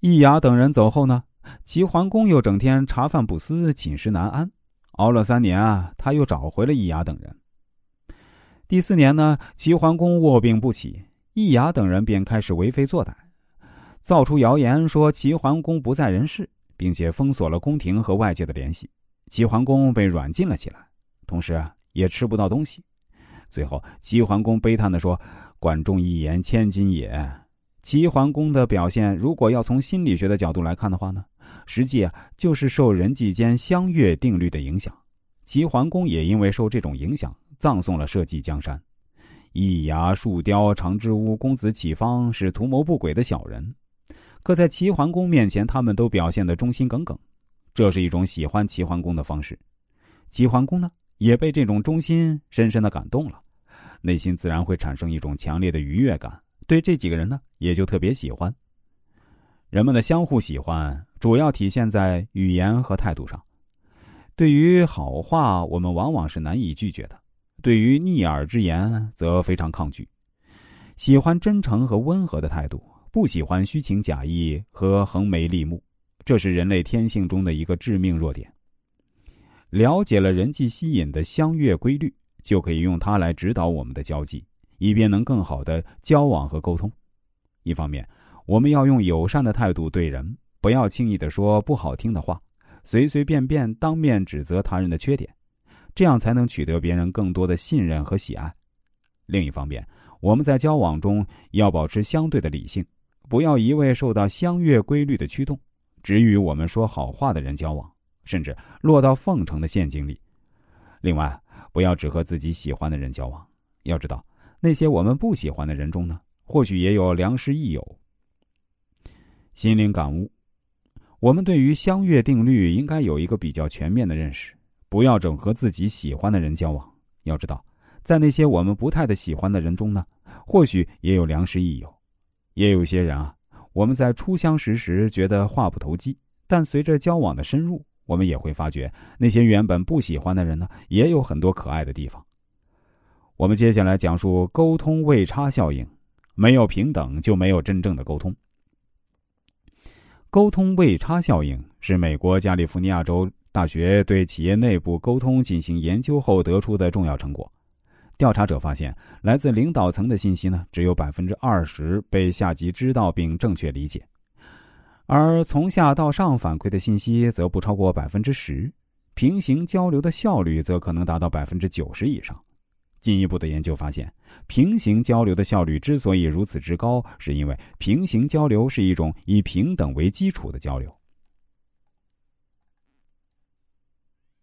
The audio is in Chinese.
易雅等人走后呢，齐桓公又整天茶饭不思，寝食难安。熬了三年啊，他又找回了易雅等人。第四年呢，齐桓公卧病不起，易雅等人便开始为非作歹，造出谣言说齐桓公不在人世，并且封锁了宫廷和外界的联系。齐桓公被软禁了起来，同时啊，也吃不到东西。最后，齐桓公悲叹的说：“管仲一言，千金也。”齐桓公的表现，如果要从心理学的角度来看的话呢，实际啊就是受人际间相悦定律的影响。齐桓公也因为受这种影响，葬送了社稷江山。易牙、树雕、长之屋、公子启方是图谋不轨的小人，可在齐桓公面前，他们都表现得忠心耿耿，这是一种喜欢齐桓公的方式。齐桓公呢，也被这种忠心深深的感动了，内心自然会产生一种强烈的愉悦感。对这几个人呢，也就特别喜欢。人们的相互喜欢，主要体现在语言和态度上。对于好话，我们往往是难以拒绝的；对于逆耳之言，则非常抗拒。喜欢真诚和温和的态度，不喜欢虚情假意和横眉立目，这是人类天性中的一个致命弱点。了解了人际吸引的相悦规律，就可以用它来指导我们的交际。以便能更好的交往和沟通。一方面，我们要用友善的态度对人，不要轻易的说不好听的话，随随便便当面指责他人的缺点，这样才能取得别人更多的信任和喜爱。另一方面，我们在交往中要保持相对的理性，不要一味受到相悦规律的驱动，只与我们说好话的人交往，甚至落到奉承的陷阱里。另外，不要只和自己喜欢的人交往，要知道。那些我们不喜欢的人中呢，或许也有良师益友。心灵感悟：我们对于相悦定律应该有一个比较全面的认识，不要整和自己喜欢的人交往。要知道，在那些我们不太的喜欢的人中呢，或许也有良师益友。也有些人啊，我们在初相识时觉得话不投机，但随着交往的深入，我们也会发觉那些原本不喜欢的人呢，也有很多可爱的地方。我们接下来讲述沟通位差效应。没有平等，就没有真正的沟通。沟通位差效应是美国加利福尼亚州大学对企业内部沟通进行研究后得出的重要成果。调查者发现，来自领导层的信息呢，只有百分之二十被下级知道并正确理解，而从下到上反馈的信息则不超过百分之十。平行交流的效率则可能达到百分之九十以上。进一步的研究发现，平行交流的效率之所以如此之高，是因为平行交流是一种以平等为基础的交流。